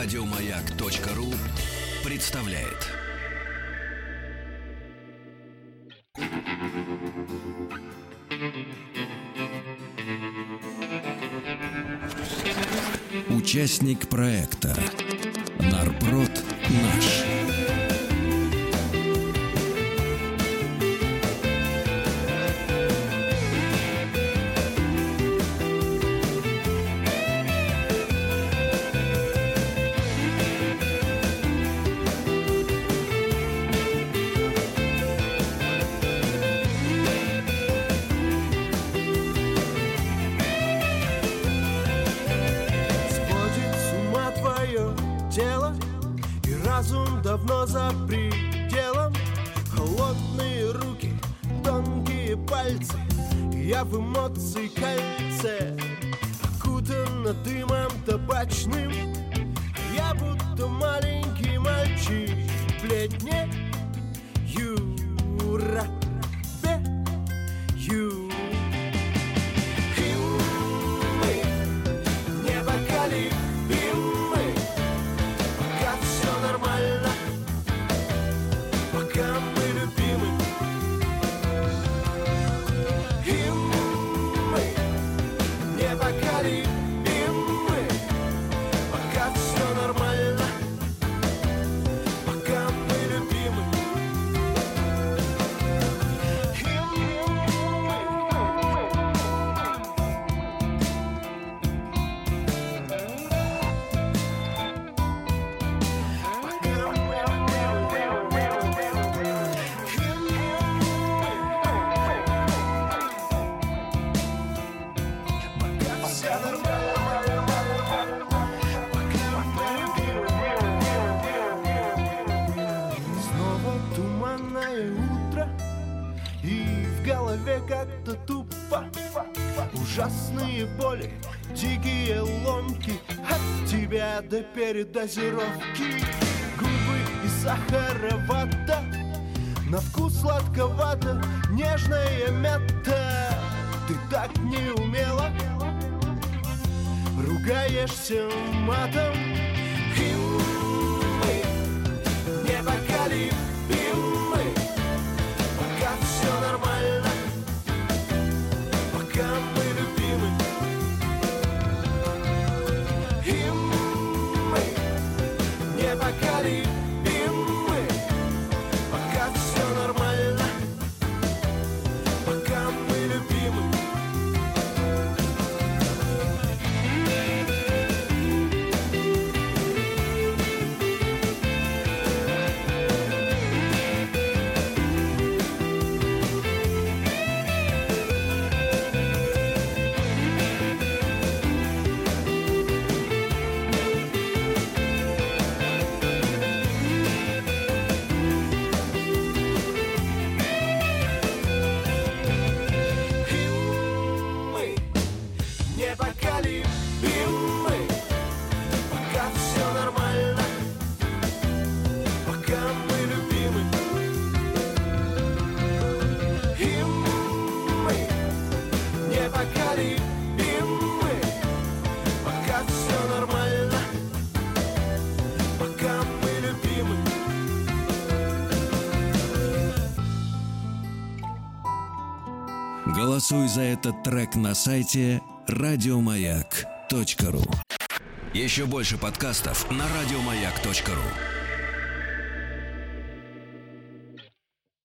Радиомаяк.ру представляет. Участник проекта Нарброд наш. Разум давно за пределом. Холодные руки, тонкие пальцы Я в эмоции кольце. Окутана дымом табачным Я будто маленький мальчик Бледне Юра как-то тупо. Ужасные боли, дикие ломки. От тебя до передозировки. Губы и сахаровата На вкус сладковато, нежная мята. Ты так не умела. Ругаешься матом непоколебимы Пока все нормально. Пока мы любимы. И мы непоколебимы Пока все нормально. Пока мы любимы. Голосуй за этот трек на сайте радиомаяк.ру Еще больше подкастов на радиомаяк.ру